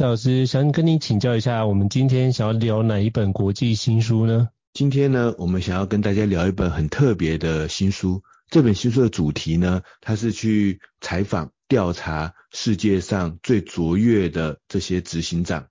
伊斯老师想跟你请教一下，我们今天想要聊哪一本国际新书呢？今天呢，我们想要跟大家聊一本很特别的新书。这本新书的主题呢，它是去采访、调查世界上最卓越的这些执行长、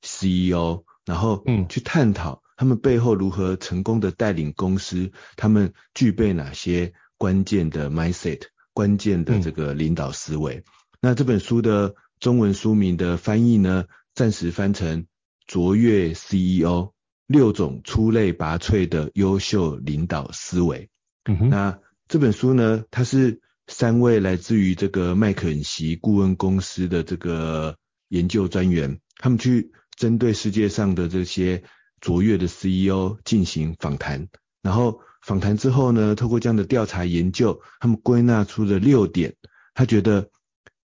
CEO，然后嗯，去探讨他们背后如何成功的带领公司，他们具备哪些关键的 mindset、关键的这个领导思维。嗯、那这本书的。中文书名的翻译呢，暂时翻成“卓越 CEO：六种出类拔萃的优秀领导思维”。嗯，那这本书呢，它是三位来自于这个麦肯锡顾问公司的这个研究专员，他们去针对世界上的这些卓越的 CEO 进行访谈，然后访谈之后呢，透过这样的调查研究，他们归纳出了六点，他觉得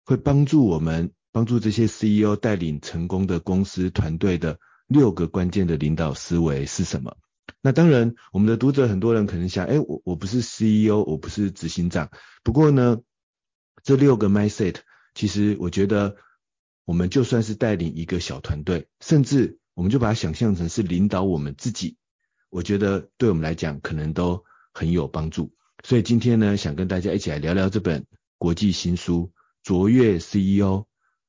会帮助我们。帮助这些 CEO 带领成功的公司团队的六个关键的领导思维是什么？那当然，我们的读者很多人可能想，哎，我我不是 CEO，我不是执行长。不过呢，这六个 mindset，其实我觉得，我们就算是带领一个小团队，甚至我们就把它想象成是领导我们自己，我觉得对我们来讲可能都很有帮助。所以今天呢，想跟大家一起来聊聊这本国际新书《卓越 CEO》。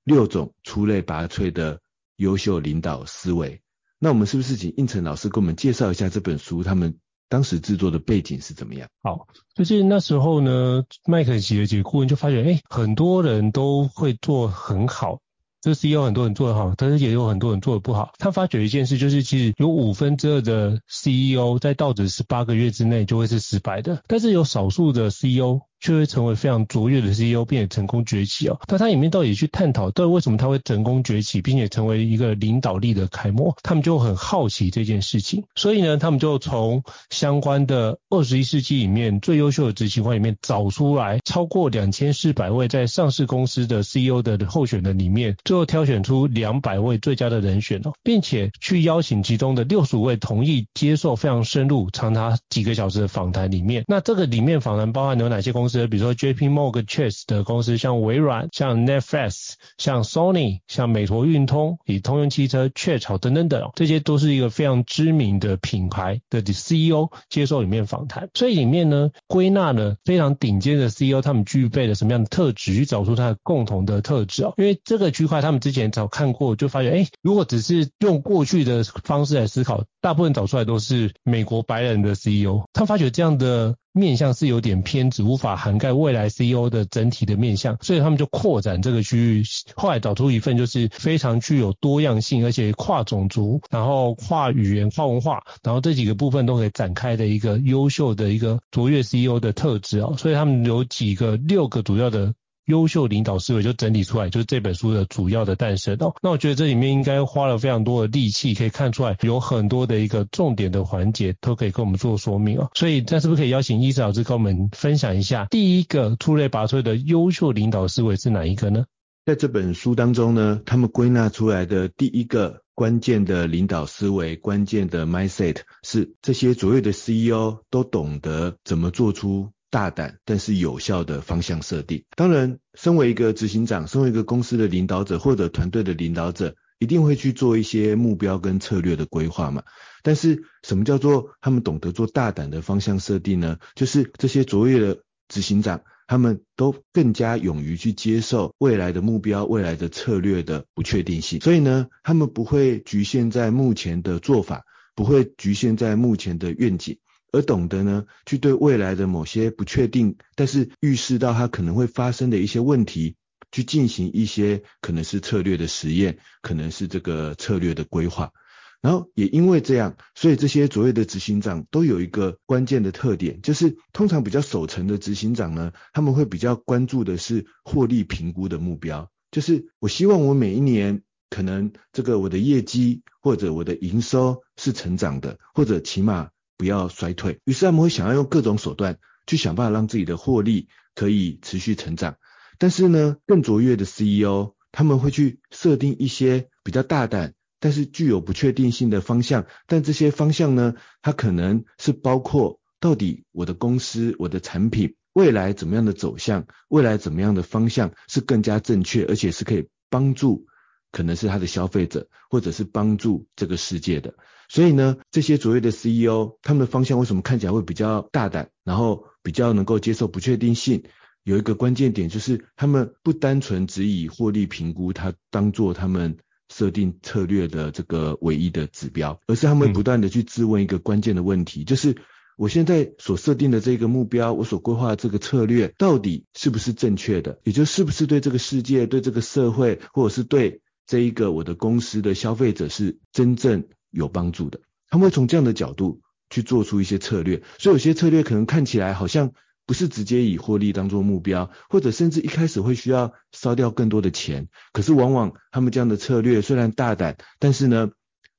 六种出类拔萃的优秀领导思维。那我们是不是请应成老师给我们介绍一下这本书？他们当时制作的背景是怎么样？好，就是那时候呢，麦肯锡的几个顾问就发觉，哎，很多人都会做很好，这 CEO 很多人做得好，但是也有很多人做得不好。他发觉一件事，就是其实有五分之二的 CEO 在到职十八个月之内就会是失败的，但是有少数的 CEO。就会成为非常卓越的 CEO，并且成功崛起哦。但他里面到底去探讨，到底为什么他会成功崛起，并且成为一个领导力的楷模？他们就很好奇这件事情。所以呢，他们就从相关的二十一世纪里面最优秀的执行官里面找出来，超过两千四百位在上市公司的 CEO 的候选人里面，最后挑选出两百位最佳的人选哦，并且去邀请其中的六十五位同意接受非常深入、长达几个小时的访谈里面。那这个里面访谈包含有哪些公？比如说 J.P. Morgan Chase 的公司，像微软、像 Netflix、像 Sony、像美国运通、以通用汽车、雀巢等等等，这些都是一个非常知名的品牌的 CEO 接受里面访谈。所以里面呢，归纳了非常顶尖的 CEO，他们具备了什么样的特质，去找出他的共同的特质哦。因为这个区块他们之前早看过，就发现，哎，如果只是用过去的方式来思考，大部分找出来都是美国白人的 CEO。他发觉这样的。面向是有点偏执，无法涵盖未来 CEO 的整体的面向，所以他们就扩展这个区域。后来找出一份就是非常具有多样性，而且跨种族，然后跨语言、跨文化，然后这几个部分都可以展开的一个优秀的一个卓越 CEO 的特质啊。所以他们有几个六个主要的。优秀领导思维就整理出来，就是这本书的主要的诞生哦。那我觉得这里面应该花了非常多的力气，可以看出来有很多的一个重点的环节都可以跟我们做说明哦。所以，那是不是可以邀请伊斯老师跟我们分享一下，第一个出类拔萃的优秀领导思维是哪一个呢？在这本书当中呢，他们归纳出来的第一个关键的领导思维、关键的 mindset 是这些卓越的 CEO 都懂得怎么做出。大胆但是有效的方向设定。当然，身为一个执行长，身为一个公司的领导者或者团队的领导者，一定会去做一些目标跟策略的规划嘛。但是，什么叫做他们懂得做大胆的方向设定呢？就是这些卓越的执行长，他们都更加勇于去接受未来的目标、未来的策略的不确定性。所以呢，他们不会局限在目前的做法，不会局限在目前的愿景。而懂得呢，去对未来的某些不确定，但是预示到它可能会发生的一些问题，去进行一些可能是策略的实验，可能是这个策略的规划。然后也因为这样，所以这些所谓的执行长都有一个关键的特点，就是通常比较守成的执行长呢，他们会比较关注的是获利评估的目标，就是我希望我每一年可能这个我的业绩或者我的营收是成长的，或者起码不要衰退。于是他们会想要用各种手段去想办法让自己的获利可以持续成长。但是呢，更卓越的 CEO 他们会去设定一些比较大胆。但是具有不确定性的方向，但这些方向呢，它可能是包括到底我的公司、我的产品未来怎么样的走向，未来怎么样的方向是更加正确，而且是可以帮助可能是他的消费者，或者是帮助这个世界的。所以呢，这些卓越的 CEO，他们的方向为什么看起来会比较大胆，然后比较能够接受不确定性？有一个关键点就是，他们不单纯只以获利评估它当做他们。设定策略的这个唯一的指标，而是他们不断的去质问一个关键的问题，嗯、就是我现在所设定的这个目标，我所规划的这个策略，到底是不是正确的？也就是是不是对这个世界、对这个社会，或者是对这一个我的公司的消费者是真正有帮助的？他们会从这样的角度去做出一些策略，所以有些策略可能看起来好像。不是直接以获利当做目标，或者甚至一开始会需要烧掉更多的钱。可是往往他们这样的策略虽然大胆，但是呢，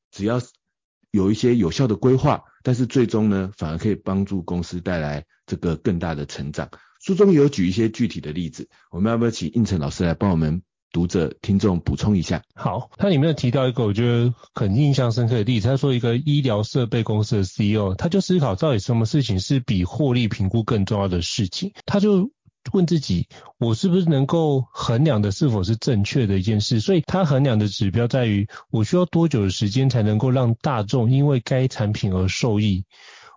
只要有一些有效的规划，但是最终呢，反而可以帮助公司带来这个更大的成长。书中有举一些具体的例子，我们要不要请应成老师来帮我们？读者听众补充一下，好，它里面提到一个我觉得很印象深刻的例子，他说一个医疗设备公司的 CEO，他就思考到底什么事情是比获利评估更重要的事情，他就问自己，我是不是能够衡量的是否是正确的一件事，所以他衡量的指标在于我需要多久的时间才能够让大众因为该产品而受益，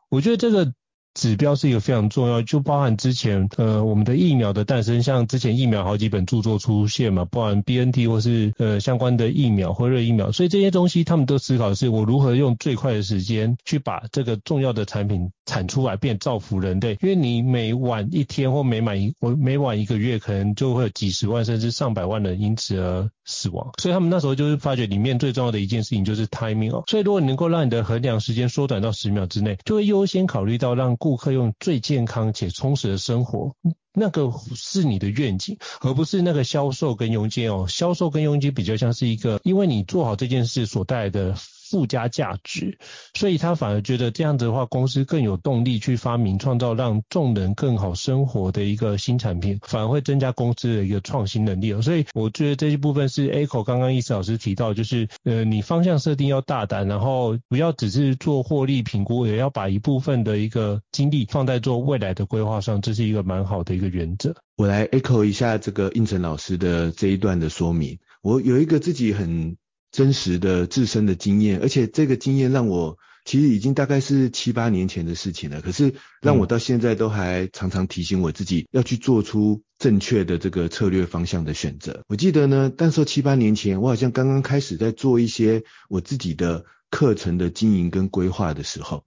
我觉得这个。指标是一个非常重要，就包含之前呃我们的疫苗的诞生，像之前疫苗好几本著作出现嘛，包含 BNT 或是呃相关的疫苗或热疫苗，所以这些东西他们都思考的是我如何用最快的时间去把这个重要的产品产出来，变造福人类。因为你每晚一天或每晚一我每晚一个月，可能就会有几十万甚至上百万人因此而死亡，所以他们那时候就是发觉里面最重要的一件事情就是 timing 哦，所以如果你能够让你的衡量时间缩短到十秒之内，就会优先考虑到让顾客用最健康且充实的生活，那个是你的愿景，而不是那个销售跟佣金哦。销售跟佣金比较像是一个，因为你做好这件事所带来的。附加价值，所以他反而觉得这样子的话，公司更有动力去发明、创造让众人更好生活的一个新产品，反而会增加公司的一个创新能力。所以我觉得这一部分是 Echo 刚刚意思老师提到，就是呃，你方向设定要大胆，然后不要只是做获利评估，也要把一部分的一个精力放在做未来的规划上，这是一个蛮好的一个原则。我来 Echo 一下这个胤丞老师的这一段的说明，我有一个自己很。真实的自身的经验，而且这个经验让我其实已经大概是七八年前的事情了，可是让我到现在都还常常提醒我自己要去做出正确的这个策略方向的选择。我记得呢，那时候七八年前，我好像刚刚开始在做一些我自己的课程的经营跟规划的时候，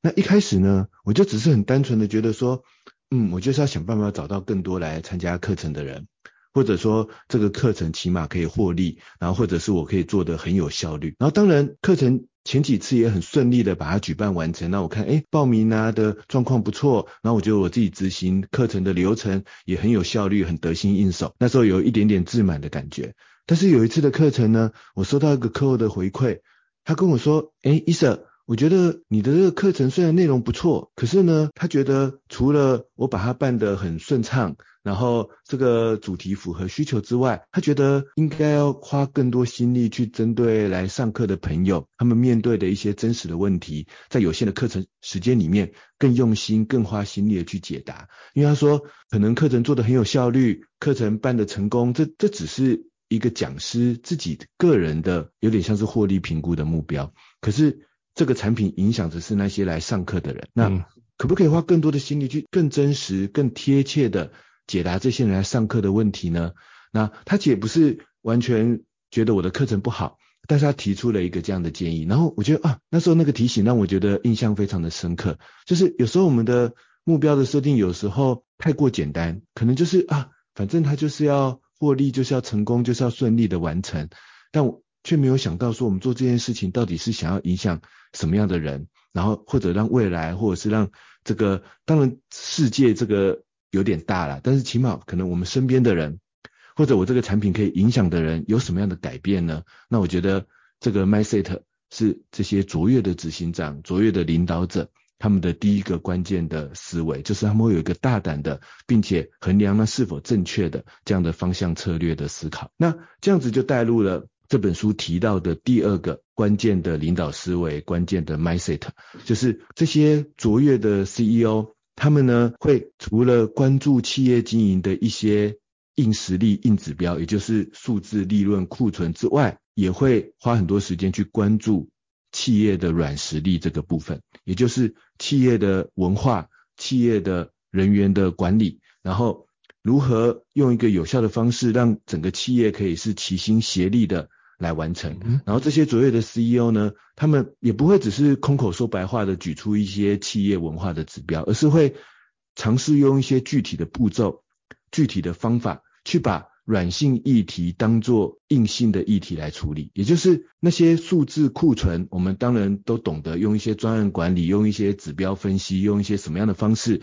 那一开始呢，我就只是很单纯的觉得说，嗯，我就是要想办法找到更多来参加课程的人。或者说这个课程起码可以获利，然后或者是我可以做得很有效率，然后当然课程前几次也很顺利的把它举办完成，那我看诶报名啊的状况不错，然后我觉得我自己执行课程的流程也很有效率，很得心应手，那时候有一点点自满的感觉。但是有一次的课程呢，我收到一个客户的回馈，他跟我说，诶医生。我觉得你的这个课程虽然内容不错，可是呢，他觉得除了我把它办得很顺畅，然后这个主题符合需求之外，他觉得应该要花更多心力去针对来上课的朋友，他们面对的一些真实的问题，在有限的课程时间里面，更用心、更花心力的去解答。因为他说，可能课程做得很有效率，课程办得成功，这这只是一个讲师自己个人的，有点像是获利评估的目标，可是。这个产品影响的是那些来上课的人，那可不可以花更多的心力去更真实、更贴切的解答这些人来上课的问题呢？那他也不是完全觉得我的课程不好，但是他提出了一个这样的建议，然后我觉得啊，那时候那个提醒让我觉得印象非常的深刻，就是有时候我们的目标的设定有时候太过简单，可能就是啊，反正他就是要获利，就是要成功，就是要顺利的完成，但我。却没有想到说我们做这件事情到底是想要影响什么样的人，然后或者让未来，或者是让这个，当然世界这个有点大了，但是起码可能我们身边的人，或者我这个产品可以影响的人有什么样的改变呢？那我觉得这个 Mindset 是这些卓越的执行长、卓越的领导者。他们的第一个关键的思维，就是他们会有一个大胆的，并且衡量那是否正确的这样的方向策略的思考。那这样子就带入了这本书提到的第二个关键的领导思维，关键的 mindset，就是这些卓越的 CEO，他们呢会除了关注企业经营的一些硬实力、硬指标，也就是数字、利润、库存之外，也会花很多时间去关注。企业的软实力这个部分，也就是企业的文化、企业的人员的管理，然后如何用一个有效的方式，让整个企业可以是齐心协力的来完成。然后这些卓越的 CEO 呢，他们也不会只是空口说白话的举出一些企业文化的指标，而是会尝试用一些具体的步骤、具体的方法去把。软性议题当做硬性的议题来处理，也就是那些数字库存，我们当然都懂得用一些专案管理，用一些指标分析，用一些什么样的方式，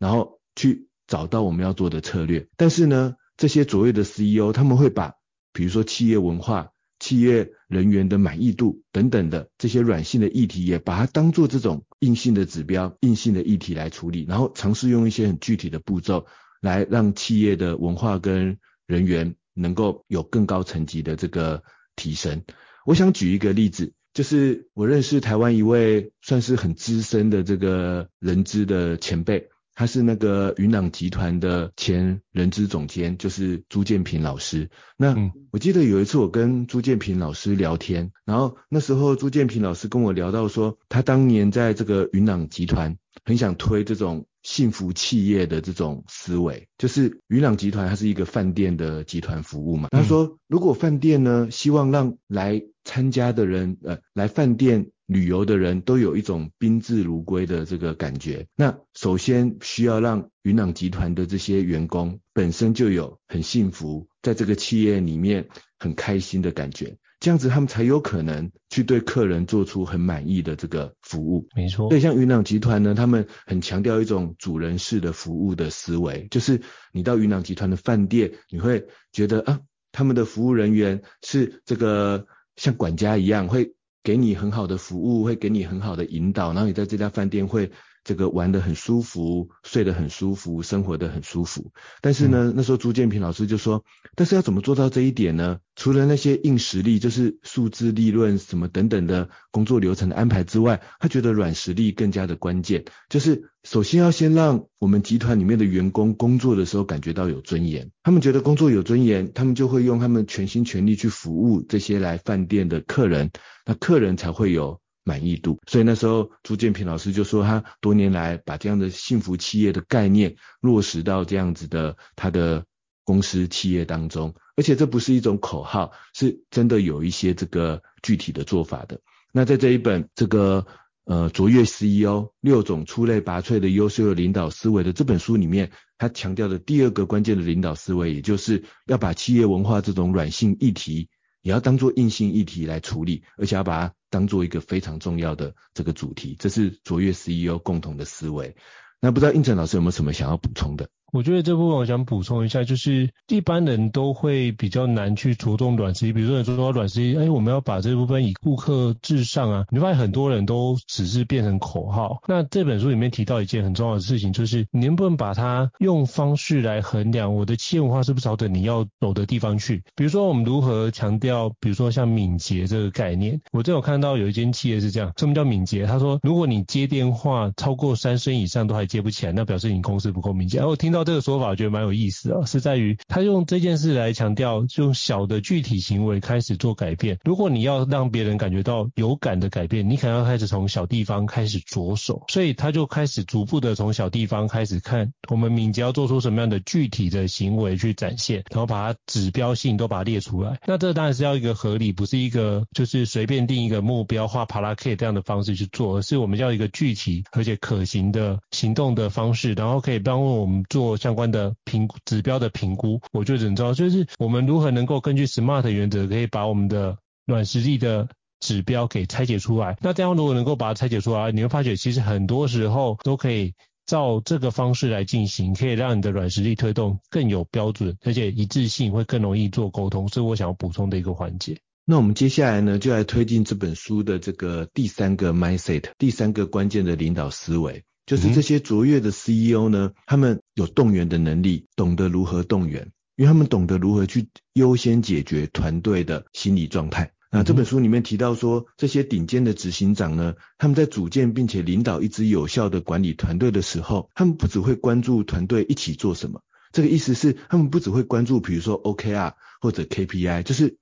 然后去找到我们要做的策略。但是呢，这些卓越的 CEO 他们会把，比如说企业文化、企业人员的满意度等等的这些软性的议题，也把它当做这种硬性的指标、硬性的议题来处理，然后尝试用一些很具体的步骤来让企业的文化跟人员能够有更高层级的这个提升。我想举一个例子，就是我认识台湾一位算是很资深的这个人资的前辈，他是那个云朗集团的前人资总监，就是朱建平老师。那我记得有一次我跟朱建平老师聊天，然后那时候朱建平老师跟我聊到说，他当年在这个云朗集团很想推这种。幸福企业的这种思维，就是云朗集团，它是一个饭店的集团服务嘛。他说，如果饭店呢，希望让来参加的人，呃，来饭店旅游的人都有一种宾至如归的这个感觉，那首先需要让云朗集团的这些员工本身就有很幸福，在这个企业里面很开心的感觉。这样子他们才有可能去对客人做出很满意的这个服务。没错。所以像云朗集团呢，他们很强调一种主人式的服务的思维，就是你到云朗集团的饭店，你会觉得啊，他们的服务人员是这个像管家一样，会给你很好的服务，会给你很好的引导，然后你在这家饭店会。这个玩得很舒服，睡得很舒服，生活得很舒服。但是呢，那时候朱建平老师就说，但是要怎么做到这一点呢？除了那些硬实力，就是数字、利润什么等等的工作流程的安排之外，他觉得软实力更加的关键，就是首先要先让我们集团里面的员工工作的时候感觉到有尊严。他们觉得工作有尊严，他们就会用他们全心全力去服务这些来饭店的客人，那客人才会有。满意度，所以那时候朱建平老师就说，他多年来把这样的幸福企业的概念落实到这样子的他的公司企业当中，而且这不是一种口号，是真的有一些这个具体的做法的。那在这一本这个呃卓越 CEO 六种出类拔萃的优秀的领导思维的这本书里面，他强调的第二个关键的领导思维，也就是要把企业文化这种软性议题，也要当做硬性议题来处理，而且要把当做一个非常重要的这个主题，这是卓越 CEO 共同的思维。那不知道应成老师有没有什么想要补充的？我觉得这部分我想补充一下，就是一般人都会比较难去着重软实力，比如说你说说软实力，哎，我们要把这部分以顾客至上啊，你发现很多人都只是变成口号。那这本书里面提到一件很重要的事情，就是你能不能把它用方式来衡量我的企业文化是不是朝着你要走的地方去？比如说我们如何强调，比如说像敏捷这个概念，我这有看到有一间企业是这样，什么叫敏捷？他说，如果你接电话超过三声以上都还接不起来，那表示你公司不够敏捷。然后听到。这个说法我觉得蛮有意思啊，是在于他用这件事来强调，用小的具体行为开始做改变。如果你要让别人感觉到有感的改变，你可能要开始从小地方开始着手。所以他就开始逐步的从小地方开始看，我们敏捷要做出什么样的具体的行为去展现，然后把它指标性都把它列出来。那这当然是要一个合理，不是一个就是随便定一个目标画帕拉 K 这样的方式去做，而是我们要一个具体而且可行的行动的方式，然后可以帮我们做。相关的评指标的评估，我就只知道，就是我们如何能够根据 SMART 原则，可以把我们的软实力的指标给拆解出来。那这样如果能够把它拆解出来，你会发觉其实很多时候都可以照这个方式来进行，可以让你的软实力推动更有标准，而且一致性会更容易做沟通，是我想要补充的一个环节。那我们接下来呢，就来推进这本书的这个第三个 mindset，第三个关键的领导思维，就是这些卓越的 CEO 呢，他们有动员的能力，懂得如何动员，因为他们懂得如何去优先解决团队的心理状态。那这本书里面提到说，这些顶尖的执行长呢，他们在组建并且领导一支有效的管理团队的时候，他们不只会关注团队一起做什么，这个意思是他们不只会关注，比如说 OKR 或者 KPI，就是。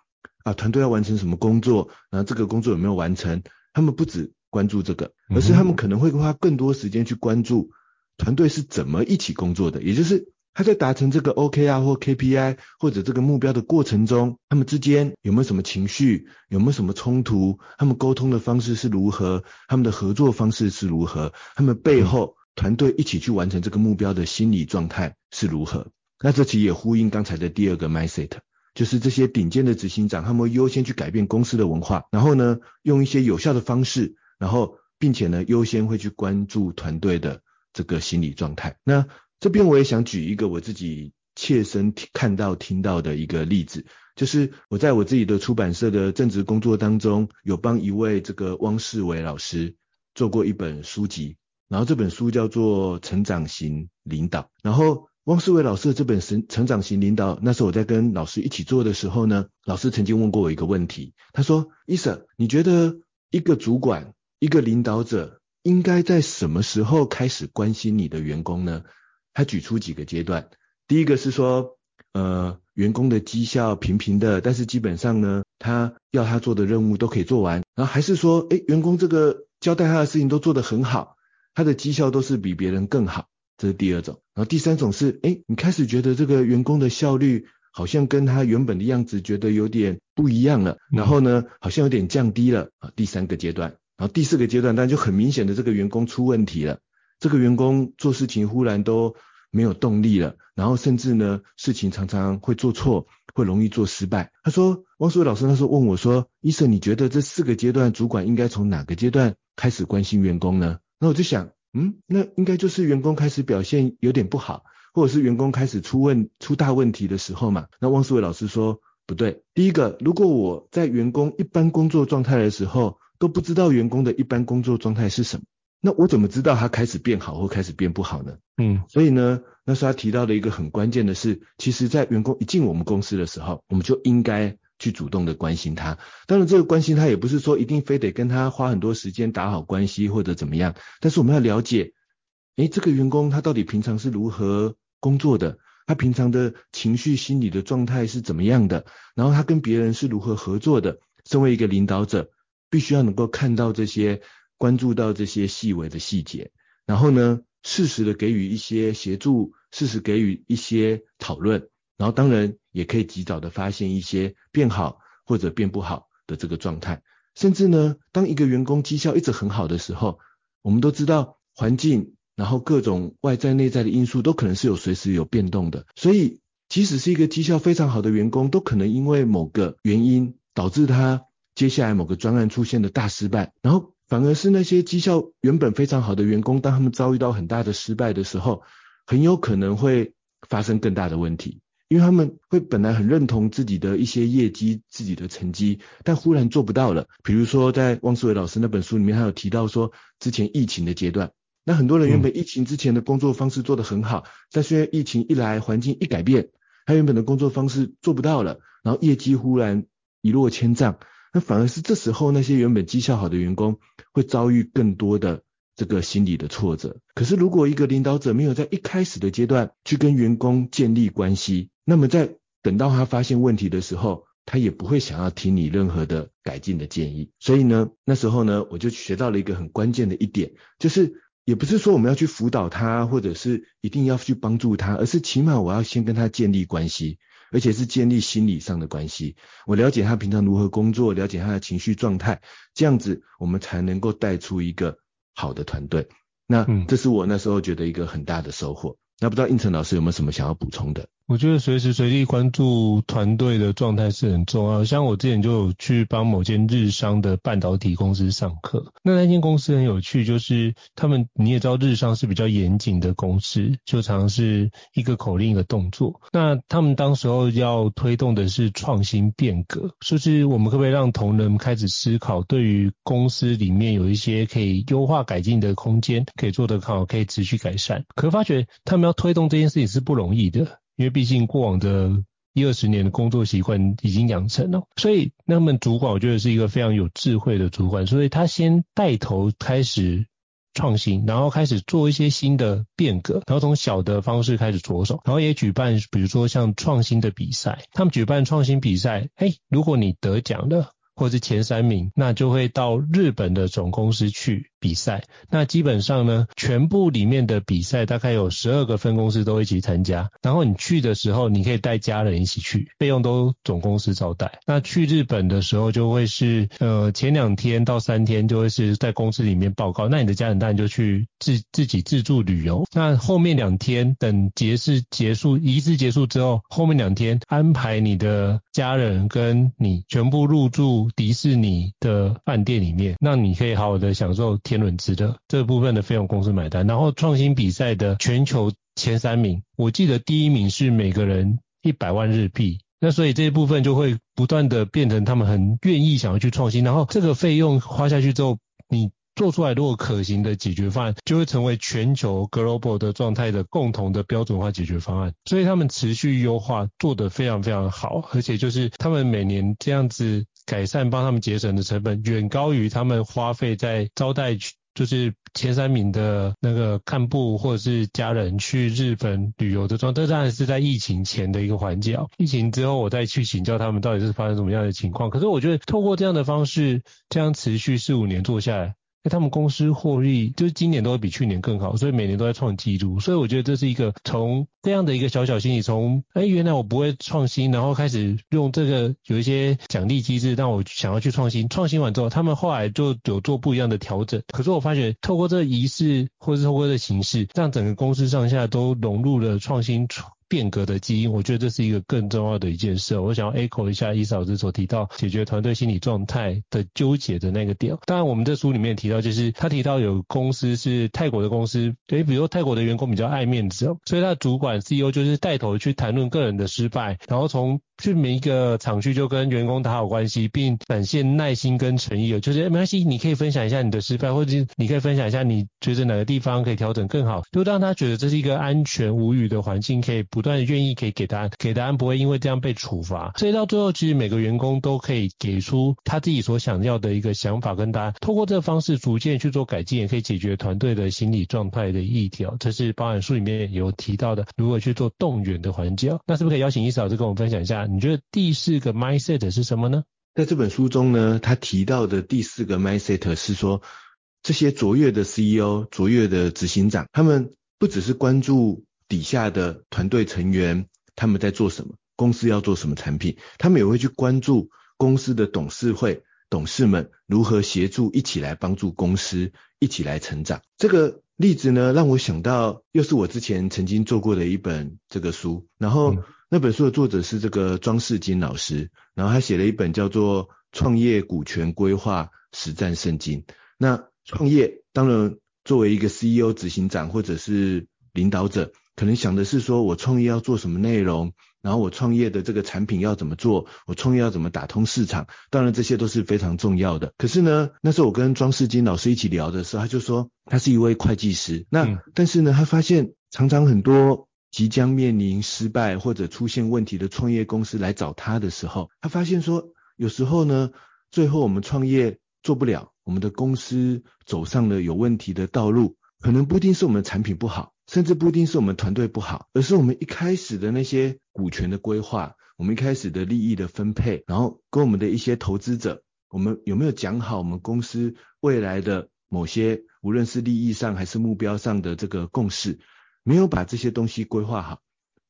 啊，团队要完成什么工作，然后这个工作有没有完成？他们不只关注这个，而是他们可能会花更多时间去关注团队是怎么一起工作的。也就是他在达成这个 OKR 或 KPI 或者这个目标的过程中，他们之间有没有什么情绪，有没有什么冲突？他们沟通的方式是如何？他们的合作方式是如何？他们背后团队一起去完成这个目标的心理状态是如何？那这其实也呼应刚才的第二个 mindset。就是这些顶尖的执行长，他们会优先去改变公司的文化，然后呢，用一些有效的方式，然后并且呢，优先会去关注团队的这个心理状态。那这边我也想举一个我自己切身看到听到的一个例子，就是我在我自己的出版社的正职工作当中，有帮一位这个汪世伟老师做过一本书籍，然后这本书叫做《成长型领导》，然后。汪世伟老师的这本《成成长型领导》，那时候我在跟老师一起做的时候呢，老师曾经问过我一个问题，他说伊生你觉得一个主管、一个领导者应该在什么时候开始关心你的员工呢？”他举出几个阶段，第一个是说，呃，员工的绩效平平的，但是基本上呢，他要他做的任务都可以做完，然后还是说，诶，员工这个交代他的事情都做得很好，他的绩效都是比别人更好。这是第二种，然后第三种是，哎，你开始觉得这个员工的效率好像跟他原本的样子觉得有点不一样了，然后呢，好像有点降低了啊。第三个阶段，然后第四个阶段，但就很明显的这个员工出问题了，这个员工做事情忽然都没有动力了，然后甚至呢，事情常常会做错，会容易做失败。他说，汪思伟老师那时候问我说医生你觉得这四个阶段主管应该从哪个阶段开始关心员工呢？那我就想。嗯，那应该就是员工开始表现有点不好，或者是员工开始出问出大问题的时候嘛。那汪思维老师说不对，第一个，如果我在员工一般工作状态的时候都不知道员工的一般工作状态是什么，那我怎么知道他开始变好或开始变不好呢？嗯，所以呢，那时候他提到的一个很关键的是，其实在员工一进我们公司的时候，我们就应该。去主动的关心他，当然这个关心他也不是说一定非得跟他花很多时间打好关系或者怎么样，但是我们要了解，诶，这个员工他到底平常是如何工作的，他平常的情绪心理的状态是怎么样的，然后他跟别人是如何合作的。身为一个领导者，必须要能够看到这些，关注到这些细微的细节，然后呢，适时的给予一些协助，适时给予一些讨论。然后当然也可以及早的发现一些变好或者变不好的这个状态，甚至呢，当一个员工绩效一直很好的时候，我们都知道环境，然后各种外在内在的因素都可能是有随时有变动的，所以即使是一个绩效非常好的员工，都可能因为某个原因导致他接下来某个专案出现的大失败，然后反而是那些绩效原本非常好的员工，当他们遭遇到很大的失败的时候，很有可能会发生更大的问题。因为他们会本来很认同自己的一些业绩、自己的成绩，但忽然做不到了。比如说，在汪思维老师那本书里面，他有提到说，之前疫情的阶段，那很多人原本疫情之前的工作方式做得很好，嗯、但是因为疫情一来，环境一改变，他原本的工作方式做不到了，然后业绩忽然一落千丈，那反而是这时候那些原本绩效好的员工会遭遇更多的。这个心理的挫折。可是，如果一个领导者没有在一开始的阶段去跟员工建立关系，那么在等到他发现问题的时候，他也不会想要听你任何的改进的建议。所以呢，那时候呢，我就学到了一个很关键的一点，就是也不是说我们要去辅导他，或者是一定要去帮助他，而是起码我要先跟他建立关系，而且是建立心理上的关系。我了解他平常如何工作，了解他的情绪状态，这样子我们才能够带出一个。好的团队，那这是我那时候觉得一个很大的收获。嗯、那不知道应成老师有没有什么想要补充的？我觉得随时随地关注团队的状态是很重要。像我之前就有去帮某间日商的半导体公司上课，那那间公司很有趣，就是他们你也知道日商是比较严谨的公司，就常是一个口令一个动作。那他们当时候要推动的是创新变革，就是我们可不可以让同仁开始思考，对于公司里面有一些可以优化改进的空间，可以做得好，可以持续改善。可是发觉他们要推动这件事情是不容易的。因为毕竟过往的一二十年的工作习惯已经养成了，所以那么主管我觉得是一个非常有智慧的主管，所以他先带头开始创新，然后开始做一些新的变革，然后从小的方式开始着手，然后也举办比如说像创新的比赛，他们举办创新比赛，哎，如果你得奖了，或是前三名，那就会到日本的总公司去比赛。那基本上呢，全部里面的比赛大概有十二个分公司都一起参加。然后你去的时候，你可以带家人一起去，费用都总公司招待。那去日本的时候，就会是呃前两天到三天就会是在公司里面报告。那你的家人当然就去自自己自助旅游。那后面两天等节式结束，仪式结束之后，后面两天安排你的家人跟你全部入住。迪士尼的饭店里面，那你可以好好的享受天伦之乐。这部分的费用公司买单。然后创新比赛的全球前三名，我记得第一名是每个人一百万日币。那所以这一部分就会不断的变成他们很愿意想要去创新。然后这个费用花下去之后，你做出来如果可行的解决方案，就会成为全球 global 的状态的共同的标准化解决方案。所以他们持续优化做得非常非常好，而且就是他们每年这样子。改善帮他们节省的成本远高于他们花费在招待，就是前三名的那个干部或者是家人去日本旅游的状态。这当然是在疫情前的一个环节啊，疫情之后我再去请教他们到底是发生什么样的情况。可是我觉得透过这样的方式，这样持续四五年做下来。他们公司获利就是今年都会比去年更好，所以每年都在创纪录。所以我觉得这是一个从这样的一个小小心理，从哎原来我不会创新，然后开始用这个有一些奖励机制让我想要去创新。创新完之后，他们后来就有做不一样的调整。可是我发觉透过这个仪式，或是透过这个形式，让整个公司上下都融入了创新。变革的基因，我觉得这是一个更重要的一件事。我想要 echo 一下伊嫂子所提到解决团队心理状态的纠结的那个点。当然，我们这书里面提到，就是他提到有公司是泰国的公司，对，比如泰国的员工比较爱面子，所以他主管 CEO 就是带头去谈论个人的失败，然后从去每一个厂区就跟员工打好关系，并展现耐心跟诚意。就是没关系，你可以分享一下你的失败，或者是你可以分享一下你觉得哪个地方可以调整更好，就让他觉得这是一个安全无语的环境，可以不。不断愿意可以给答案，给答案不会因为这样被处罚，所以到最后其实每个员工都可以给出他自己所想要的一个想法跟答案，透过这个方式逐渐去做改进，也可以解决团队的心理状态的议题。这是包含书里面有提到的，如何去做动员的环节。那是不是可以邀请伊嫂子跟我们分享一下？你觉得第四个 mindset 是什么呢？在这本书中呢，他提到的第四个 mindset 是说，这些卓越的 CEO、卓越的执行长，他们不只是关注。底下的团队成员他们在做什么？公司要做什么产品？他们也会去关注公司的董事会董事们如何协助一起来帮助公司一起来成长。这个例子呢，让我想到又是我之前曾经做过的一本这个书。然后那本书的作者是这个庄世金老师，然后他写了一本叫做《创业股权规划实战圣经》。那创业当然作为一个 CEO 执行长或者是领导者。可能想的是说，我创业要做什么内容，然后我创业的这个产品要怎么做，我创业要怎么打通市场，当然这些都是非常重要的。可是呢，那时候我跟庄世金老师一起聊的时候，他就说他是一位会计师，那、嗯、但是呢，他发现常常很多即将面临失败或者出现问题的创业公司来找他的时候，他发现说，有时候呢，最后我们创业做不了，我们的公司走上了有问题的道路，可能不一定是我们的产品不好。甚至不一定是我们团队不好，而是我们一开始的那些股权的规划，我们一开始的利益的分配，然后跟我们的一些投资者，我们有没有讲好我们公司未来的某些，无论是利益上还是目标上的这个共识，没有把这些东西规划好，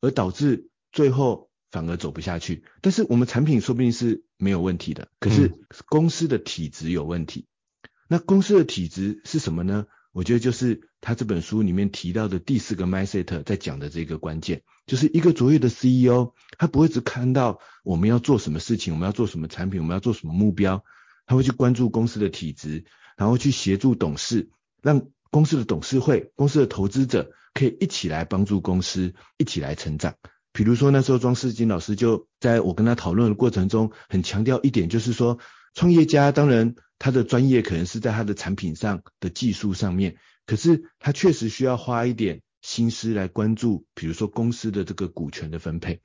而导致最后反而走不下去。但是我们产品说不定是没有问题的，可是公司的体质有问题。那公司的体质是什么呢？我觉得就是他这本书里面提到的第四个 mindset 在讲的这个关键，就是一个卓越的 CEO，他不会只看到我们要做什么事情，我们要做什么产品，我们要做什么目标，他会去关注公司的体质，然后去协助董事，让公司的董事会、公司的投资者可以一起来帮助公司一起来成长。比如说那时候庄世金老师就在我跟他讨论的过程中，很强调一点，就是说创业家当然。他的专业可能是在他的产品上的技术上面，可是他确实需要花一点心思来关注，比如说公司的这个股权的分配，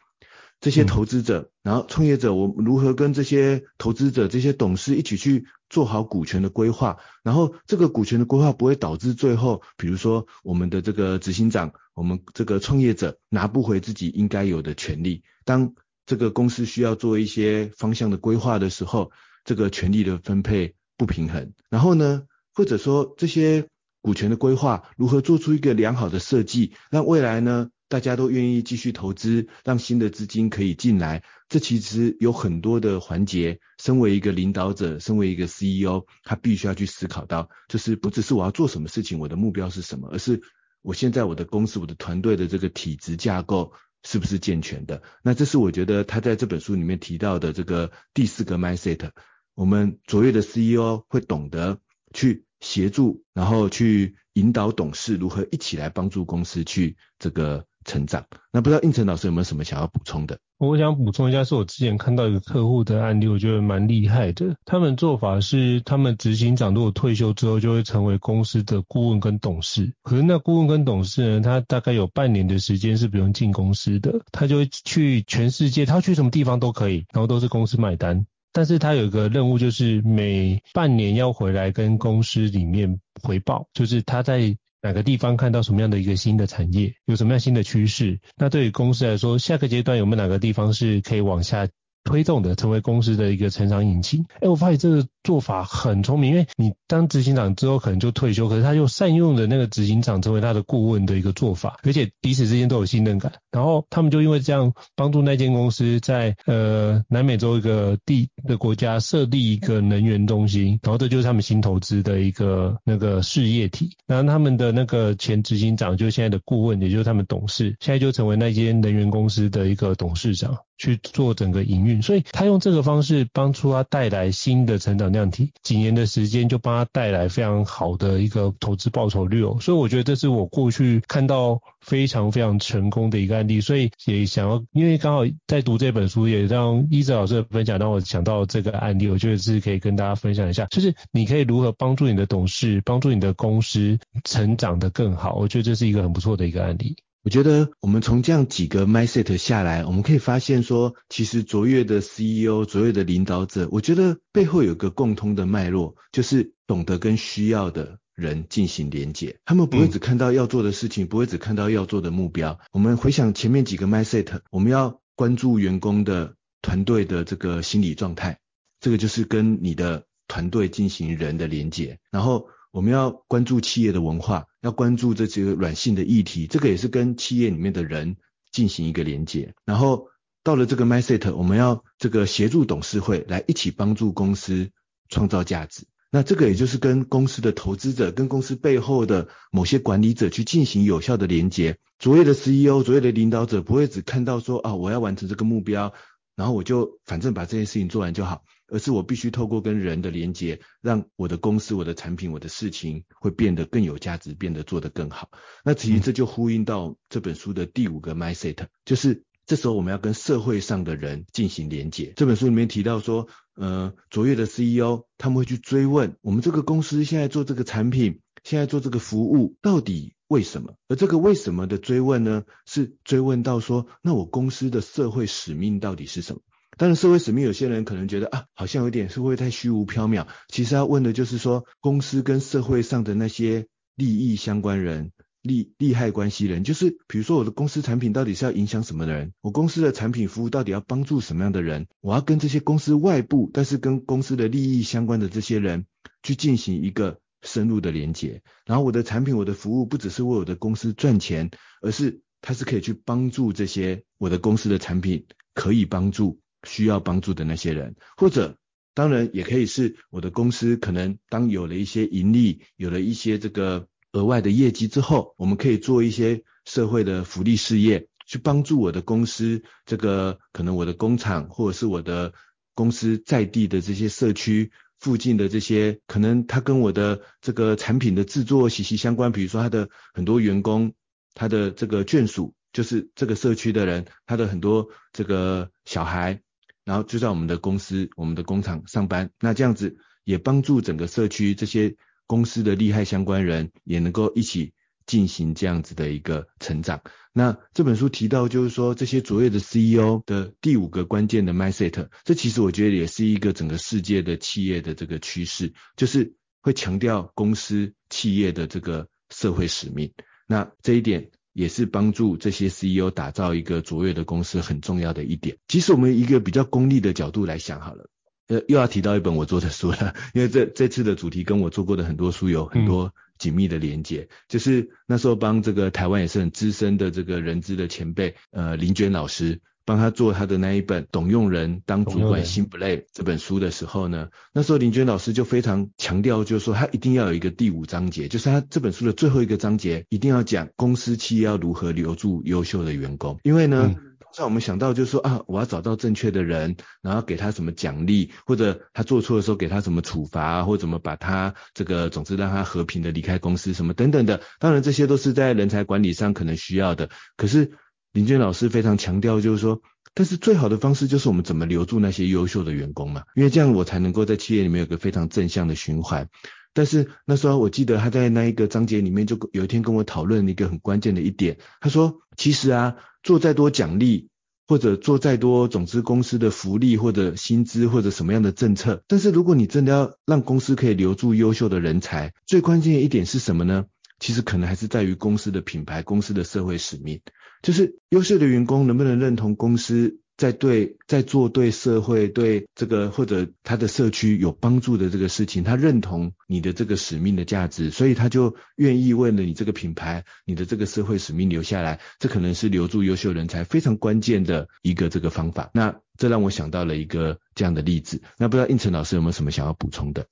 这些投资者，然后创业者，我如何跟这些投资者、这些董事一起去做好股权的规划，然后这个股权的规划不会导致最后，比如说我们的这个执行长，我们这个创业者拿不回自己应该有的权利，当这个公司需要做一些方向的规划的时候，这个权利的分配。不平衡，然后呢，或者说这些股权的规划如何做出一个良好的设计，让未来呢大家都愿意继续投资，让新的资金可以进来，这其实有很多的环节。身为一个领导者，身为一个 CEO，他必须要去思考到，就是不只是我要做什么事情，我的目标是什么，而是我现在我的公司、我的团队的这个体制架构是不是健全的。那这是我觉得他在这本书里面提到的这个第四个 mindset。我们卓越的 CEO 会懂得去协助，然后去引导董事如何一起来帮助公司去这个成长。那不知道应成老师有没有什么想要补充的？我想补充一下，是我之前看到一个客户的案例，我觉得蛮厉害的。他们做法是，他们执行长如果退休之后，就会成为公司的顾问跟董事。可是那顾问跟董事呢，他大概有半年的时间是不用进公司的，他就会去全世界，他去什么地方都可以，然后都是公司买单。但是他有一个任务，就是每半年要回来跟公司里面回报，就是他在哪个地方看到什么样的一个新的产业，有什么样新的趋势。那对于公司来说，下个阶段有没有哪个地方是可以往下推动的，成为公司的一个成长引擎。哎，我发现这个做法很聪明，因为你当执行长之后可能就退休，可是他又善用了那个执行长成为他的顾问的一个做法，而且彼此之间都有信任感。然后他们就因为这样帮助那间公司在呃南美洲一个地的国家设立一个能源中心，然后这就是他们新投资的一个那个事业体。然后他们的那个前执行长就是现在的顾问，也就是他们董事，现在就成为那间能源公司的一个董事长。去做整个营运，所以他用这个方式帮助他带来新的成长量体，几年的时间就帮他带来非常好的一个投资报酬率哦。所以我觉得这是我过去看到非常非常成功的一个案例，所以也想要，因为刚好在读这本书，也让一哲老师的分享让我想到这个案例，我觉得是可以跟大家分享一下，就是你可以如何帮助你的董事，帮助你的公司成长得更好，我觉得这是一个很不错的一个案例。我觉得我们从这样几个 mindset 下来，我们可以发现说，其实卓越的 CEO、卓越的领导者，我觉得背后有个共通的脉络，就是懂得跟需要的人进行连结。他们不会只看到要做的事情，不会只看到要做的目标。我们回想前面几个 mindset，我们要关注员工的团队的这个心理状态，这个就是跟你的团队进行人的连结，然后。我们要关注企业的文化，要关注这些软性的议题，这个也是跟企业里面的人进行一个连接。然后到了这个 mindset，我们要这个协助董事会来一起帮助公司创造价值。那这个也就是跟公司的投资者、跟公司背后的某些管理者去进行有效的连接。卓越的 CEO、卓越的领导者不会只看到说啊，我要完成这个目标，然后我就反正把这件事情做完就好。而是我必须透过跟人的连接，让我的公司、我的产品、我的事情会变得更有价值，变得做得更好。那其实这就呼应到这本书的第五个 mindset，就是这时候我们要跟社会上的人进行连接。这本书里面提到说，呃，卓越的 CEO 他们会去追问我们这个公司现在做这个产品，现在做这个服务，到底为什么？而这个为什么的追问呢，是追问到说，那我公司的社会使命到底是什么？当然，社会使命，有些人可能觉得啊，好像有点是会太虚无缥缈。其实要问的就是说，公司跟社会上的那些利益相关人、利利害关系人，就是比如说我的公司产品到底是要影响什么的人，我公司的产品服务到底要帮助什么样的人，我要跟这些公司外部，但是跟公司的利益相关的这些人去进行一个深入的连接。然后我的产品、我的服务不只是为我的公司赚钱，而是它是可以去帮助这些我的公司的产品可以帮助。需要帮助的那些人，或者当然也可以是我的公司，可能当有了一些盈利，有了一些这个额外的业绩之后，我们可以做一些社会的福利事业，去帮助我的公司，这个可能我的工厂或者是我的公司在地的这些社区附近的这些，可能他跟我的这个产品的制作息息相关。比如说他的很多员工，他的这个眷属就是这个社区的人，他的很多这个小孩，然后就在我们的公司、我们的工厂上班，那这样子也帮助整个社区这些。公司的利害相关人也能够一起进行这样子的一个成长。那这本书提到，就是说这些卓越的 CEO 的第五个关键的 mindset，这其实我觉得也是一个整个世界的企业的这个趋势，就是会强调公司企业的这个社会使命。那这一点也是帮助这些 CEO 打造一个卓越的公司很重要的一点。其实我们一个比较功利的角度来想好了。呃，又要提到一本我做的书了，因为这这次的主题跟我做过的很多书有很多紧密的连接。嗯、就是那时候帮这个台湾也是很资深的这个人资的前辈，呃，林娟老师帮他做他的那一本《懂用人当主管心不累》这本书的时候呢，那时候林娟老师就非常强调，就是说他一定要有一个第五章节，就是他这本书的最后一个章节一定要讲公司企业要如何留住优秀的员工，因为呢。嗯像我们想到就是说啊，我要找到正确的人，然后给他什么奖励，或者他做错的时候给他什么处罚，或者怎么把他这个，总之让他和平的离开公司什么等等的。当然这些都是在人才管理上可能需要的。可是林娟老师非常强调就是说，但是最好的方式就是我们怎么留住那些优秀的员工嘛，因为这样我才能够在企业里面有个非常正向的循环。但是那时候我记得他在那一个章节里面就有一天跟我讨论一个很关键的一点，他说其实啊。做再多奖励，或者做再多总之公司的福利或者薪资或者什么样的政策，但是如果你真的要让公司可以留住优秀的人才，最关键的一点是什么呢？其实可能还是在于公司的品牌、公司的社会使命，就是优秀的员工能不能认同公司。在对，在做对社会、对这个或者他的社区有帮助的这个事情，他认同你的这个使命的价值，所以他就愿意为了你这个品牌、你的这个社会使命留下来。这可能是留住优秀人才非常关键的一个这个方法。那这让我想到了一个这样的例子。那不知道应成老师有没有什么想要补充的？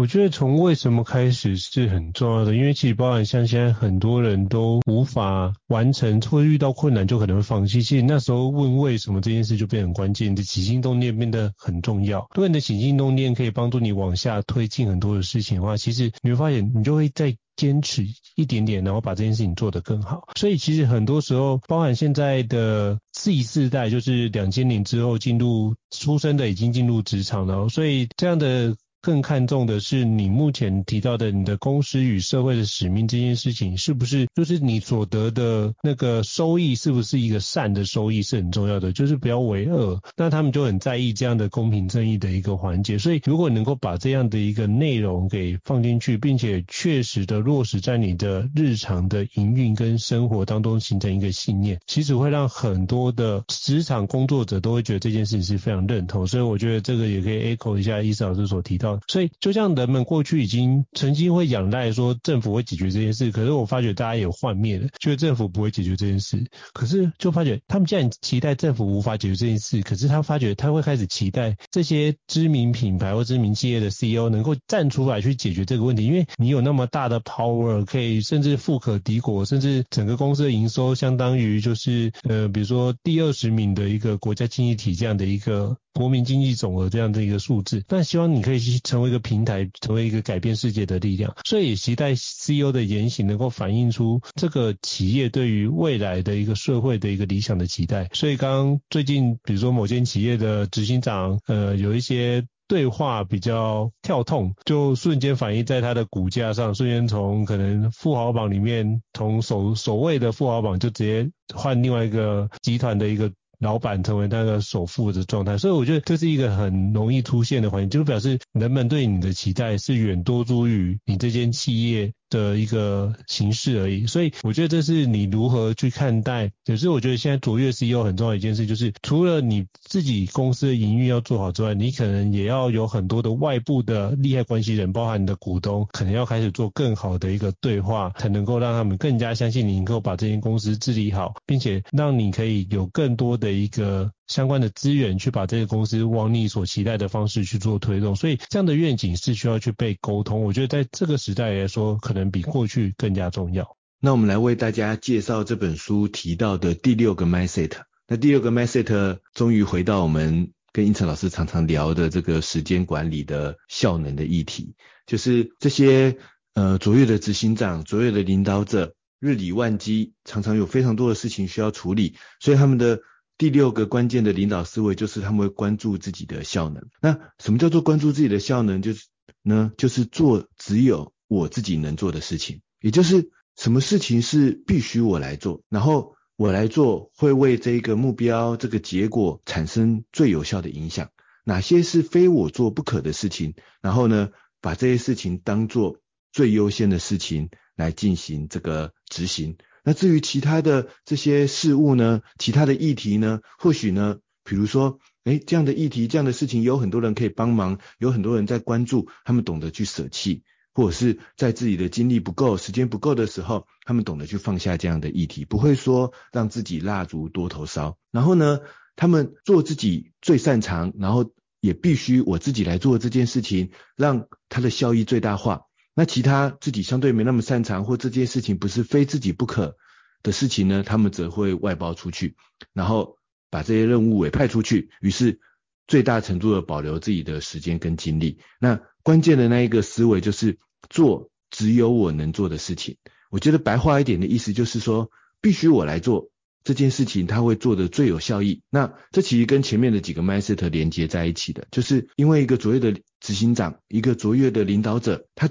我觉得从为什么开始是很重要的，因为其实包含像现在很多人都无法完成，或遇到困难就可能会放弃。其实那时候问为什么这件事就变很关键，你的起心动念变得很重要。如果你的起心动念可以帮助你往下推进很多的事情的话，其实你会发现你就会再坚持一点点，然后把这件事情做得更好。所以其实很多时候，包含现在的 Z 世代，就是两千年之后进入出生的已经进入职场了，所以这样的。更看重的是你目前提到的你的公司与社会的使命这件事情，是不是就是你所得的那个收益是不是一个善的收益是很重要的，就是不要为恶。那他们就很在意这样的公平正义的一个环节。所以如果能够把这样的一个内容给放进去，并且确实的落实在你的日常的营运跟生活当中，形成一个信念，其实会让很多的职场工作者都会觉得这件事情是非常认同。所以我觉得这个也可以 echo 一下伊斯老师所提到。所以，就像人们过去已经曾经会仰赖说政府会解决这件事，可是我发觉大家也幻灭了，觉得政府不会解决这件事。可是就发觉他们既然期待政府无法解决这件事，可是他发觉他会开始期待这些知名品牌或知名企业的 CEO 能够站出来去解决这个问题，因为你有那么大的 power，可以甚至富可敌国，甚至整个公司的营收相当于就是呃，比如说第二十名的一个国家经济体这样的一个。国民经济总额这样的一个数字，但希望你可以去成为一个平台，成为一个改变世界的力量。所以也期待 CEO 的言行能够反映出这个企业对于未来的一个社会的一个理想的期待。所以刚刚最近，比如说某间企业的执行长，呃，有一些对话比较跳痛，就瞬间反映在他的股价上，瞬间从可能富豪榜里面，从首首位的富豪榜就直接换另外一个集团的一个。老板成为那个首富的状态，所以我觉得这是一个很容易出现的环境，就表示人们对你的期待是远多诸于你这间企业的一个形式而已，所以我觉得这是你如何去看待。可是我觉得现在卓越 CEO 很重要一件事，就是除了你自己公司的营运要做好之外，你可能也要有很多的外部的利害关系人，包含你的股东，可能要开始做更好的一个对话，才能够让他们更加相信你能够把这间公司治理好，并且让你可以有更多的一个。相关的资源去把这个公司往你所期待的方式去做推动。所以这样的愿景是需要去被沟通。我觉得在这个时代来说，可能比过去更加重要。那我们来为大家介绍这本书提到的第六个 mindset。那第六个 mindset 终于回到我们跟胤丞老师常常聊的这个时间管理的效能的议题，就是这些呃卓越的执行长、卓越的领导者，日理万机，常常有非常多的事情需要处理，所以他们的第六个关键的领导思维就是他们会关注自己的效能。那什么叫做关注自己的效能？就是呢，就是做只有我自己能做的事情，也就是什么事情是必须我来做，然后。我来做会为这个目标、这个结果产生最有效的影响。哪些是非我做不可的事情？然后呢，把这些事情当做最优先的事情来进行这个执行。那至于其他的这些事物呢，其他的议题呢，或许呢，比如说，诶，这样的议题、这样的事情，有很多人可以帮忙，有很多人在关注，他们懂得去舍弃。或者是在自己的精力不够、时间不够的时候，他们懂得去放下这样的议题，不会说让自己蜡烛多头烧。然后呢，他们做自己最擅长，然后也必须我自己来做这件事情，让它的效益最大化。那其他自己相对没那么擅长，或这件事情不是非自己不可的事情呢，他们则会外包出去，然后把这些任务委派出去，于是最大程度的保留自己的时间跟精力。那关键的那一个思维就是做只有我能做的事情。我觉得白话一点的意思就是说，必须我来做这件事情，它会做得最有效益。那这其实跟前面的几个 mindset 连接在一起的，就是因为一个卓越的执行长，一个卓越的领导者，他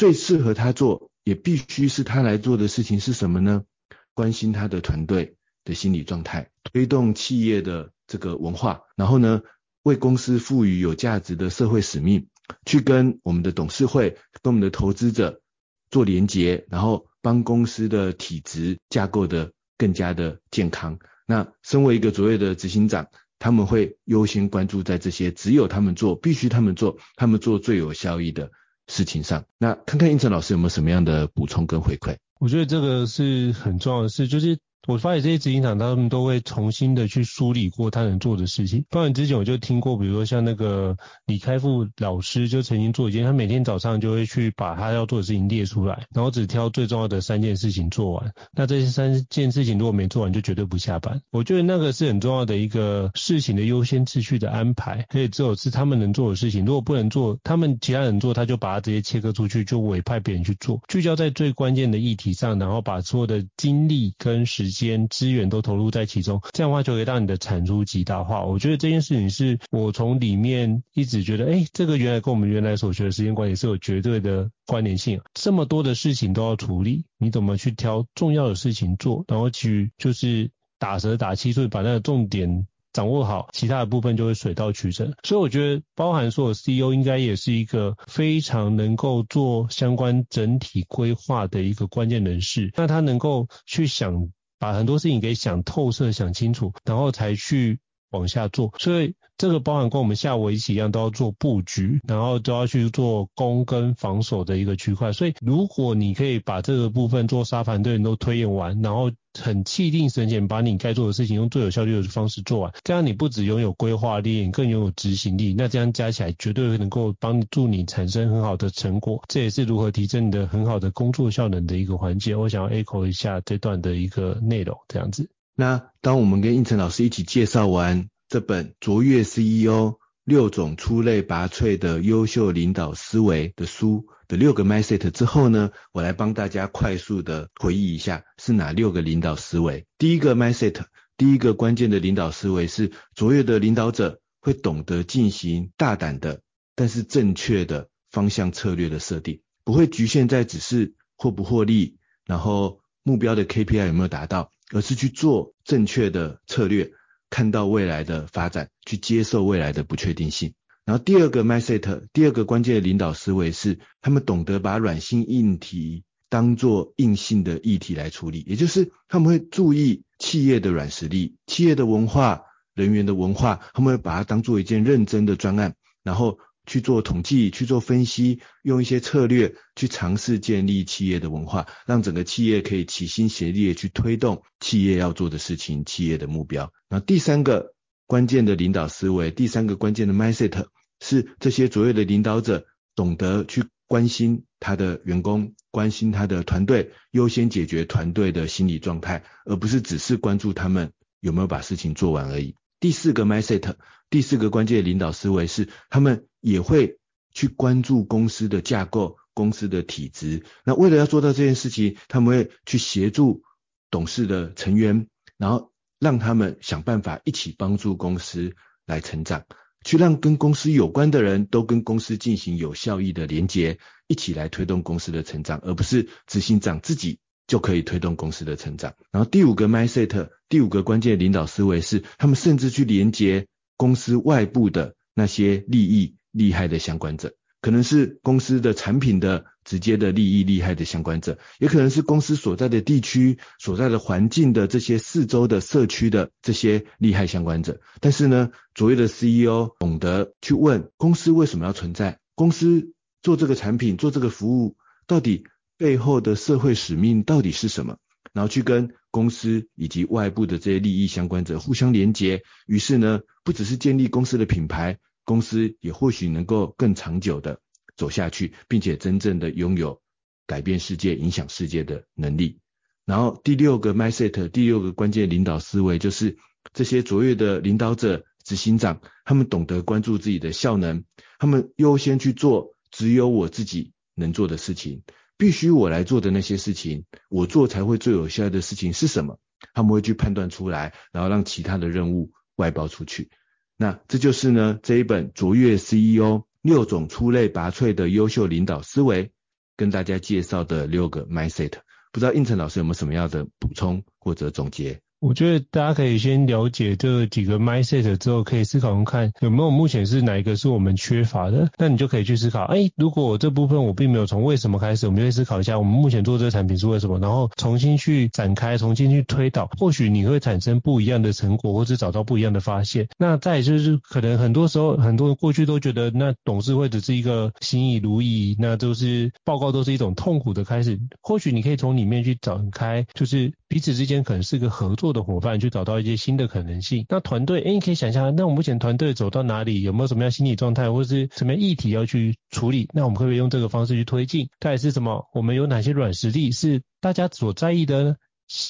最适合他做，也必须是他来做的事情是什么呢？关心他的团队的心理状态，推动企业的这个文化，然后呢，为公司赋予有价值的社会使命。去跟我们的董事会、跟我们的投资者做连结，然后帮公司的体质架构的更加的健康。那身为一个卓越的执行长，他们会优先关注在这些只有他们做、必须他们做、他们做最有效益的事情上。那看看应成老师有没有什么样的补充跟回馈？我觉得这个是很重要的事，就是。我发现这些执行长他们都会重新的去梳理过他能做的事情。当然之前我就听过，比如说像那个李开复老师就曾经做一件，他每天早上就会去把他要做的事情列出来，然后只挑最重要的三件事情做完。那这些三件事情如果没做完，就绝对不下班。我觉得那个是很重要的一个事情的优先次序的安排，所以只有是他们能做的事情，如果不能做，他们其他人做，他就把它直接切割出去，就委派别人去做，聚焦在最关键的议题上，然后把所有的精力跟时间。间资源都投入在其中，这样的话就可以让你的产出极大化。我觉得这件事情是我从里面一直觉得，哎，这个原来跟我们原来所学的时间管理是有绝对的关联性。这么多的事情都要处理，你怎么去挑重要的事情做，然后去就是打蛇打七，所以把那个重点。掌握好，其他的部分就会水到渠成。所以我觉得，包含说 CEO 应该也是一个非常能够做相关整体规划的一个关键人士。那他能够去想，把很多事情给想透彻、想清楚，然后才去往下做。所以这个包含跟我们下围棋一样，都要做布局，然后都要去做攻跟防守的一个区块。所以如果你可以把这个部分做沙盘队都推演完，然后很气定神闲，把你该做的事情用最有效率的方式做完，这样你不只拥有规划力，你更拥有执行力。那这样加起来，绝对能够帮助你产生很好的成果。这也是如何提升你的很好的工作效能的一个环节。我想要 echo 一下这段的一个内容，这样子。那当我们跟应成老师一起介绍完这本《卓越 CEO 六种出类拔萃的优秀领导思维》的书。的六个 mindset 之后呢，我来帮大家快速的回忆一下是哪六个领导思维。第一个 mindset，第一个关键的领导思维是卓越的领导者会懂得进行大胆的，但是正确的方向策略的设定，不会局限在只是获不获利，然后目标的 KPI 有没有达到，而是去做正确的策略，看到未来的发展，去接受未来的不确定性。然后第二个 mindset，第二个关键的领导思维是，他们懂得把软性议题当做硬性的议题来处理，也就是他们会注意企业的软实力、企业的文化、人员的文化，他们会把它当做一件认真的专案，然后去做统计、去做分析，用一些策略去尝试建立企业的文化，让整个企业可以齐心协力去推动企业要做的事情、企业的目标。那第三个关键的领导思维，第三个关键的 mindset 是这些卓越的领导者懂得去关心他的员工，关心他的团队，优先解决团队的心理状态，而不是只是关注他们有没有把事情做完而已。第四个 mindset，第四个关键的领导思维是，他们也会去关注公司的架构、公司的体质。那为了要做到这件事情，他们会去协助董事的成员，然后让他们想办法一起帮助公司来成长。去让跟公司有关的人都跟公司进行有效益的连接，一起来推动公司的成长，而不是执行长自己就可以推动公司的成长。然后第五个 mindset，第五个关键领导思维是，他们甚至去连接公司外部的那些利益利害的相关者。可能是公司的产品的直接的利益利害的相关者，也可能是公司所在的地区、所在的环境的这些四周的社区的这些利害相关者。但是呢，卓越的 CEO 懂得去问公司为什么要存在，公司做这个产品、做这个服务，到底背后的社会使命到底是什么？然后去跟公司以及外部的这些利益相关者互相连接。于是呢，不只是建立公司的品牌。公司也或许能够更长久的走下去，并且真正的拥有改变世界、影响世界的能力。然后第六个 mindset，第六个关键领导思维就是这些卓越的领导者、执行长，他们懂得关注自己的效能，他们优先去做只有我自己能做的事情，必须我来做的那些事情，我做才会最有效的事情是什么？他们会去判断出来，然后让其他的任务外包出去。那这就是呢，这一本卓越 CEO 六种出类拔萃的优秀领导思维，跟大家介绍的六个 mindset，不知道应成老师有没有什么样的补充或者总结？我觉得大家可以先了解这几个 mindset 之后，可以思考看有没有目前是哪一个是我们缺乏的，那你就可以去思考，哎，如果这部分我并没有从为什么开始，我们就会思考一下，我们目前做这个产品是为什么，然后重新去展开，重新去推导，或许你会产生不一样的成果，或者找到不一样的发现。那再就是可能很多时候，很多人过去都觉得那董事会只是一个心意如意，那都是报告都是一种痛苦的开始。或许你可以从里面去展开，就是彼此之间可能是个合作。的伙伴去找到一些新的可能性。那团队，哎，你可以想象，那我们目前团队走到哪里，有没有什么样心理状态，或者是什么样议题要去处理？那我们可不可以用这个方式去推进？再来是什么？我们有哪些软实力是大家所在意的呢？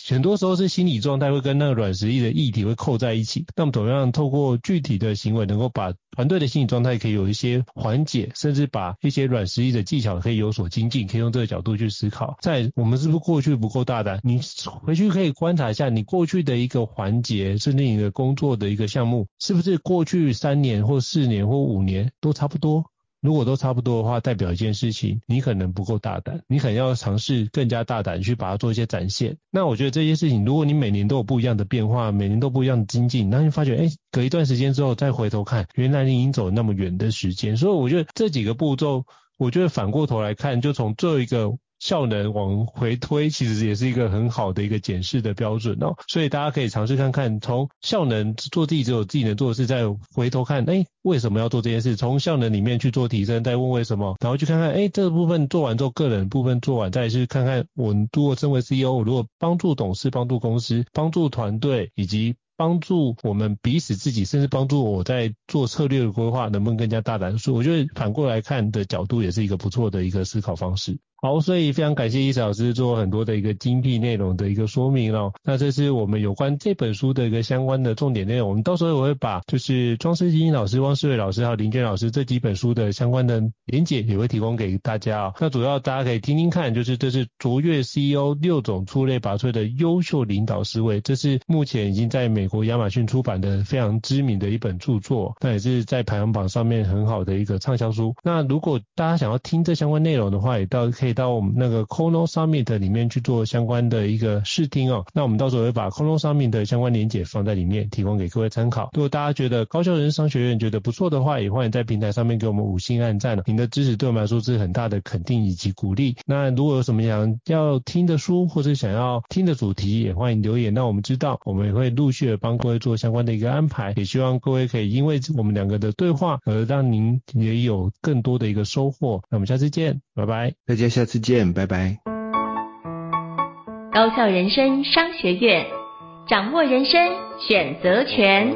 很多时候是心理状态会跟那个软实力的议题会扣在一起。那么怎么样透过具体的行为，能够把团队的心理状态可以有一些缓解，甚至把一些软实力的技巧可以有所精进，可以用这个角度去思考。在我们是不是过去不够大胆？你回去可以观察一下，你过去的一个环节，甚至你的工作的一个项目，是不是过去三年或四年或五年都差不多？如果都差不多的话，代表一件事情，你可能不够大胆，你可能要尝试更加大胆去把它做一些展现。那我觉得这些事情，如果你每年都有不一样的变化，每年都不一样的精进，那你发觉，哎，隔一段时间之后再回头看，原来你已经走了那么远的时间。所以我觉得这几个步骤，我觉得反过头来看，就从最后一个。效能往回推，其实也是一个很好的一个检视的标准哦。所以大家可以尝试看看，从效能做自己只有自己能做的事，再回头看，哎，为什么要做这件事？从效能里面去做提升，再问为什么，然后去看看，哎，这个部分做完之后，个人部分做完，再去看看我如果身为 CEO，如果帮助董事、帮助公司、帮助团队以及。帮助我们彼此自己，甚至帮助我在做策略的规划，能不能更加大胆？所以我觉得反过来看的角度，也是一个不错的一个思考方式。好，所以非常感谢伊草老师做很多的一个精辟内容的一个说明哦。那这是我们有关这本书的一个相关的重点内容。我们到时候我会把就是庄诗馨老师、汪诗暐老师还有林娟老师这几本书的相关的连结也会提供给大家哦。那主要大家可以听听看，就是这是卓越 CEO 六种出类拔萃的优秀领导思维，这是目前已经在美国亚马逊出版的非常知名的一本著作，那也是在排行榜上面很好的一个畅销书。那如果大家想要听这相关内容的话，也到可以。到我们那个 Kono Summit 里面去做相关的一个试听哦，那我们到时候会把 Kono Summit 的相关连结放在里面，提供给各位参考。如果大家觉得高校人商学院觉得不错的话，也欢迎在平台上面给我们五星按赞。您的支持对我们来说是很大的肯定以及鼓励。那如果有什么想要听的书或者想要听的主题，也欢迎留言，让我们知道，我们也会陆续的帮各位做相关的一个安排。也希望各位可以因为我们两个的对话而让您也有更多的一个收获。那我们下次见，拜拜，再见下次见，拜拜。高校人生商学院，掌握人生选择权。